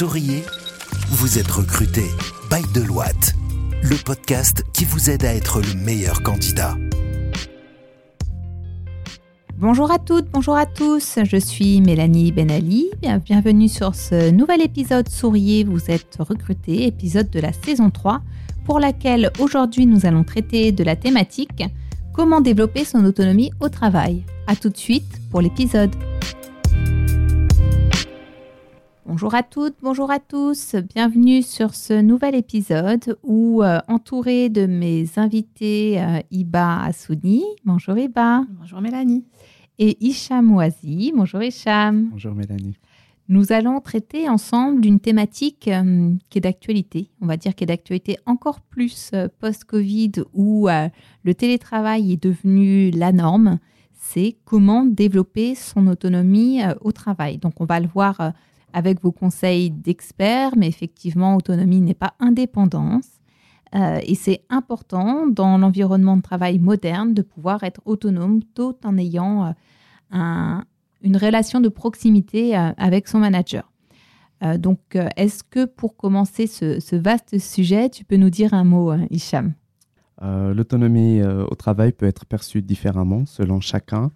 souriez Vous êtes recruté by Deloitte, le podcast qui vous aide à être le meilleur candidat. Bonjour à toutes, bonjour à tous, je suis Mélanie Benali. Bienvenue sur ce nouvel épisode Souriez, vous êtes recruté, épisode de la saison 3, pour laquelle aujourd'hui nous allons traiter de la thématique Comment développer son autonomie au travail. A tout de suite pour l'épisode. Bonjour à toutes, bonjour à tous, bienvenue sur ce nouvel épisode où, euh, entouré de mes invités euh, Iba Assouni, bonjour Iba. Bonjour Mélanie. Et Hicham Ouazi, bonjour Hicham. Bonjour Mélanie. Nous allons traiter ensemble d'une thématique euh, qui est d'actualité, on va dire qui est d'actualité encore plus post-Covid où le télétravail est devenu la norme, c'est comment développer son autonomie au travail. Donc on va le voir avec vos conseils d'experts, mais effectivement, autonomie n'est pas indépendance. Euh, et c'est important dans l'environnement de travail moderne de pouvoir être autonome tout en ayant euh, une relation de proximité euh, avec son manager. donc, est-ce que pour commencer ce, ce, vaste sujet, tu peux nous dire un mot, Hicham? L'autonomie au travail peut être perçue différemment selon chacun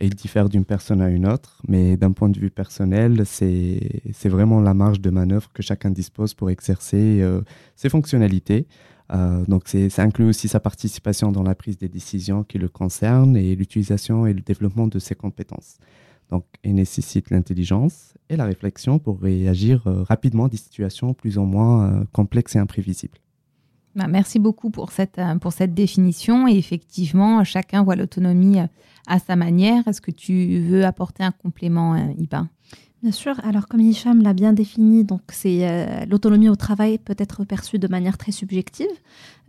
il diffère d'une personne à une autre, mais d'un point de vue personnel, c'est vraiment la marge de manœuvre que chacun dispose pour exercer euh, ses fonctionnalités. Euh, donc, ça inclut aussi sa participation dans la prise des décisions qui le concernent et l'utilisation et le développement de ses compétences. Donc, il nécessite l'intelligence et la réflexion pour réagir euh, rapidement à des situations plus ou moins complexes et imprévisibles. Bah, merci beaucoup pour cette, pour cette définition. Et effectivement, chacun voit l'autonomie à sa manière. Est-ce que tu veux apporter un complément, euh, Iba Bien sûr. Alors, comme Hicham l'a bien défini, donc c'est euh, l'autonomie au travail peut être perçue de manière très subjective.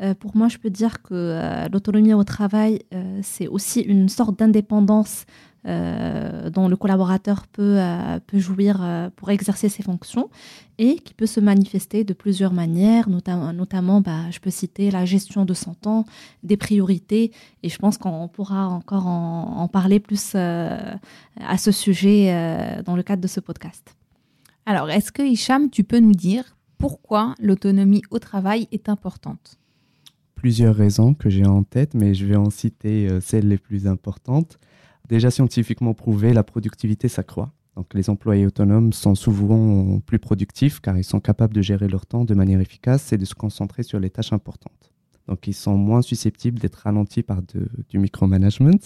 Euh, pour moi, je peux dire que l'autonomie au travail, c'est aussi une sorte d'indépendance euh, dont le collaborateur peut, euh, peut jouir euh, pour exercer ses fonctions et qui peut se manifester de plusieurs manières, notamment, notamment bah, je peux citer la gestion de son temps, des priorités, et je pense qu'on pourra encore en, parler plus à ce sujet dans le cadre de ce podcast. Alors, est-ce que Hicham, tu peux nous dire pourquoi l'autonomie au travail est importante? Plusieurs raisons que j'ai en tête, mais je vais en citer celles les plus importantes. Déjà scientifiquement prouvé, la productivité s'accroît. Donc les employés autonomes sont souvent plus productifs car ils sont capables de gérer leur temps de manière efficace et de se concentrer sur les tâches importantes. Donc ils sont moins susceptibles d'être ralentis par du micromanagement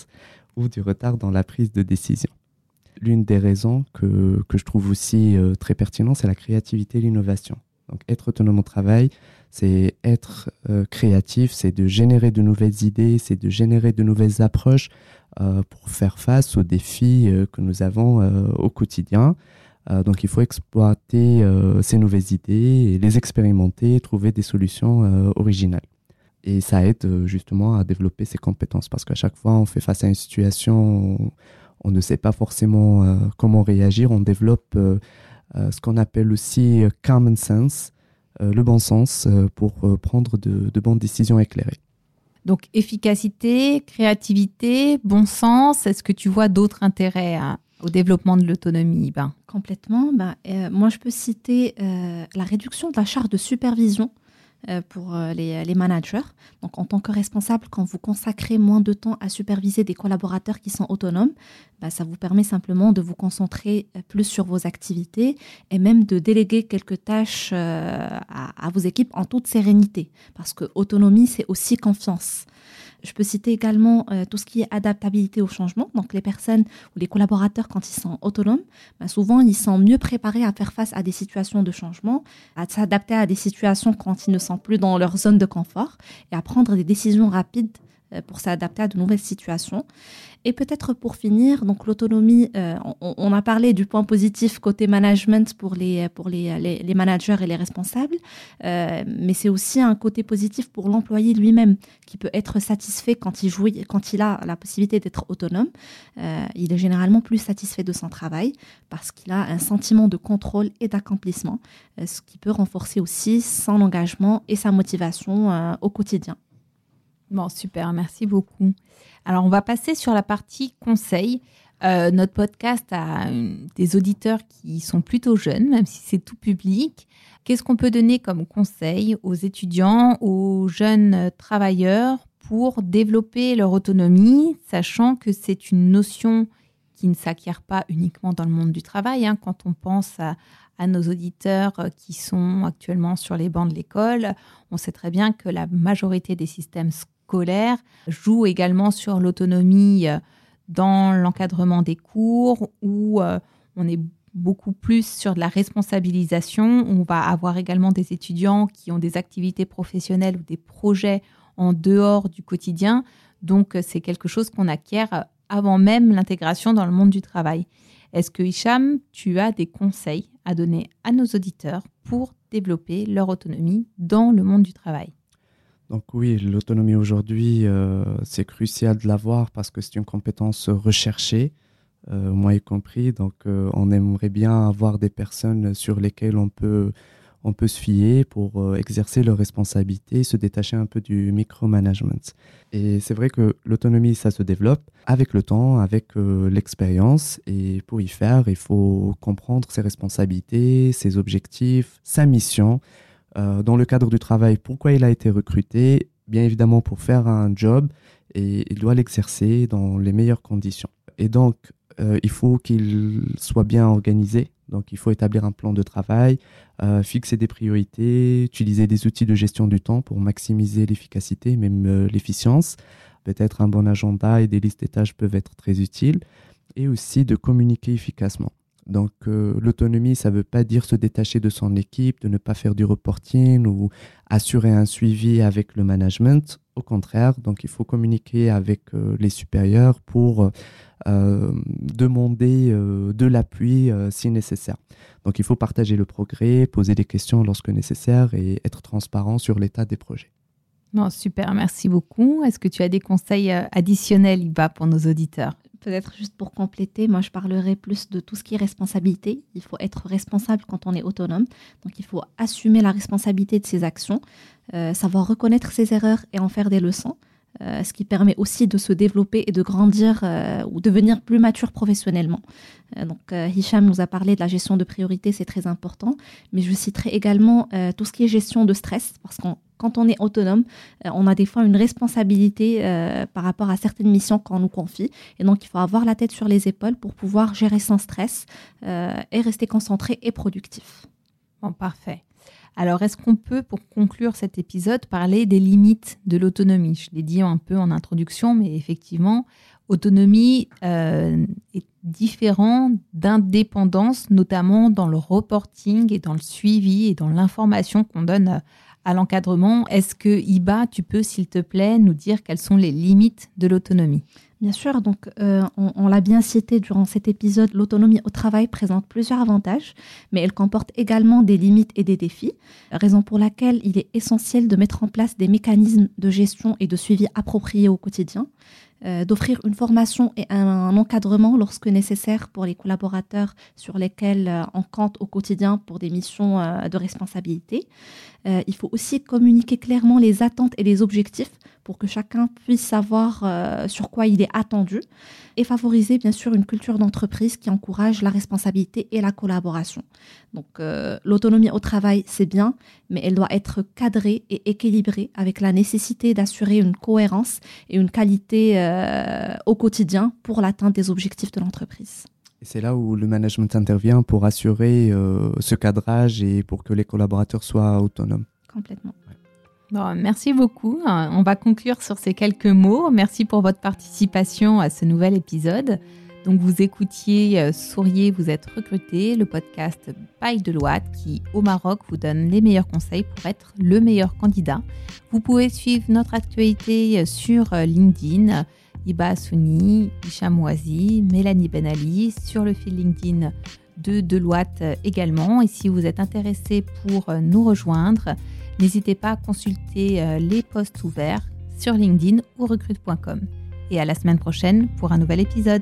ou du retard dans la prise de décision. L'une des raisons que, je trouve aussi euh, très pertinente, c'est la créativité et l'innovation. Donc être autonome au travail, c'est être euh, créatif, c'est de générer de nouvelles idées, c'est de générer de nouvelles approches euh, pour faire face aux défis euh, que nous avons au quotidien. donc il faut exploiter ces nouvelles idées, les expérimenter, trouver des solutions originales. Et ça aide justement à développer ses compétences parce qu'à chaque fois on fait face à une situation, on ne sait pas forcément comment réagir, on développe ce qu'on appelle aussi common sense, le bon sens euh, pour euh, prendre de, bonnes décisions éclairées. Donc efficacité, créativité, bon sens, est-ce que tu vois d'autres intérêts au développement de l'autonomie ben Complètement. Ben, moi, je peux citer la réduction de la charge de supervision euh, pour euh, les, managers. Donc, en tant que responsable, quand vous consacrez moins de temps à superviser des collaborateurs qui sont autonomes, bah, ça vous permet simplement de vous concentrer euh, plus sur vos activités et même de déléguer quelques tâches à, à vos équipes en toute sérénité. Parce que autonomie, c'est aussi confiance. Je peux citer également euh, tout ce qui est adaptabilité au changement. Donc les personnes ou les collaborateurs, quand ils sont autonomes, ben, souvent ils sont mieux préparés à faire face à des situations de changement, à s'adapter à des situations quand ils ne sont plus dans leur zone de confort et à prendre des décisions rapides pour s'adapter à de nouvelles situations. Et peut-être pour finir, donc l'autonomie, euh, on, a parlé du point positif côté management pour les, pour les, les, managers et les responsables, euh, mais c'est aussi un côté positif pour l'employé lui-même qui peut être satisfait quand il, jouit, quand il a la possibilité d'être autonome. Euh, il est généralement plus satisfait de son travail parce qu'il a un sentiment de contrôle et d'accomplissement, ce qui peut renforcer aussi son engagement et sa motivation au quotidien. Bon, super, merci beaucoup. Alors, on va passer sur la partie conseil. Euh, notre podcast a des auditeurs qui sont plutôt jeunes, même si c'est tout public. Qu'est-ce qu'on peut donner comme conseil aux étudiants, aux jeunes travailleurs pour développer leur autonomie, sachant que c'est une notion qui ne s'acquiert pas uniquement dans le monde du travail. Hein. Quand on pense à, à, nos auditeurs qui sont actuellement sur les bancs de l'école, on sait très bien que la majorité des systèmes jouent également sur l'autonomie euh, dans l'encadrement des cours, où euh, on est beaucoup plus sur de la responsabilisation. On va avoir également des étudiants qui ont des activités professionnelles ou des projets en dehors du quotidien. Donc, c'est quelque chose qu'on acquiert avant même l'intégration dans le monde du travail. Est-ce que Hicham, tu as des conseils à donner à nos auditeurs pour développer leur autonomie dans le monde du travail? Donc oui, l'autonomie aujourd'hui, euh, c'est crucial de l'avoir parce que c'est une compétence recherchée, euh, moi y compris. Donc euh, on aimerait bien avoir des personnes sur lesquelles on peut on peut se fier pour exercer leurs responsabilités, se détacher un peu du micromanagement. Et c'est vrai que l'autonomie, ça se développe avec le temps, avec l'expérience. Et pour y faire, il faut comprendre ses responsabilités, ses objectifs, sa mission. Euh, dans le cadre du travail, pourquoi il a été recruté? Bien évidemment pour faire un job et il doit l'exercer dans les meilleures conditions. Et donc, il faut qu'il soit bien organisé donc il faut établir un plan de travail, euh, fixer des priorités, utiliser des outils de gestion du temps pour maximiser l'efficacité, même euh, l'efficience. Peut-être un bon agenda et des listes des tâches peuvent être très utiles. Et aussi de communiquer efficacement. Donc euh, l'autonomie, ça ne veut pas dire se détacher de son équipe, de ne pas faire du reporting ou assurer un suivi avec le management. Au contraire, donc il faut communiquer avec les supérieurs pour euh, demander euh, de l'appui euh, si nécessaire. Donc il faut partager le progrès, poser des questions lorsque nécessaire et être transparent sur l'état des projets. Non, super, merci beaucoup. Est-ce que tu as des conseils additionnels, Iba, pour nos auditeurs? Peut-être juste pour compléter, moi je parlerai plus de tout ce qui est responsabilité. Il faut être responsable quand on est autonome. Donc il faut assumer la responsabilité de ses actions, savoir reconnaître ses erreurs et en faire des leçons. Euh, ce qui permet aussi de se développer et de grandir euh, ou devenir plus mature professionnellement. Euh, donc, Hicham nous a parlé de la gestion de priorité, c'est très important, mais je citerai également tout ce qui est gestion de stress, parce que quand on est autonome, on a des fois une responsabilité par rapport à certaines missions qu'on nous confie. Et donc, il faut avoir la tête sur les épaules pour pouvoir gérer sans stress et rester concentré et productif. Bon, parfait. Alors, est-ce qu'on peut, pour conclure cet épisode, parler des limites de l'autonomie? Je l'ai dit un peu en introduction, mais effectivement, autonomie euh, est différent d'indépendance, notamment dans le reporting et dans le suivi et dans l'information qu'on donne à l'encadrement. Est-ce que Iba, tu peux, s'il te plaît, nous dire quelles sont les limites de l'autonomie? Bien sûr, donc euh, on, l'a bien cité durant cet épisode, l'autonomie au travail présente plusieurs avantages, mais elle comporte également des limites et des défis, raison pour laquelle il est essentiel de mettre en place des mécanismes de gestion et de suivi appropriés au quotidien, euh, d'offrir une formation et un, encadrement lorsque nécessaire pour les collaborateurs sur lesquels euh, on compte au quotidien pour des missions de responsabilité. il faut aussi communiquer clairement les attentes et les objectifs pour que chacun puisse savoir euh, sur quoi il est attendu et favoriser bien sûr une culture d'entreprise qui encourage la responsabilité et la collaboration. Donc euh, l'autonomie au travail, c'est bien, mais elle doit être cadrée et équilibrée avec la nécessité d'assurer une cohérence et une qualité euh, au quotidien pour l'atteinte des objectifs de l'entreprise. Et c'est là où le management intervient pour assurer ce cadrage et pour que les collaborateurs soient autonomes. Complètement merci beaucoup. On va conclure sur ces quelques mots. Merci pour votre participation à ce nouvel épisode. Donc vous écoutiez euh, Souriez, vous êtes recruté, le podcast Paille de qui au Maroc vous donne les meilleurs conseils pour être le meilleur candidat. Vous pouvez suivre notre actualité euh, sur euh, LinkedIn, Iba Souni, Hicham Ouazi, Mélanie Benali, sur le fil LinkedIn de Deloitte également. Et si vous êtes intéressé pour nous rejoindre, N'hésitez pas à consulter les posts ouverts sur LinkedIn ou recrute.com. Et à la semaine prochaine pour un nouvel épisode.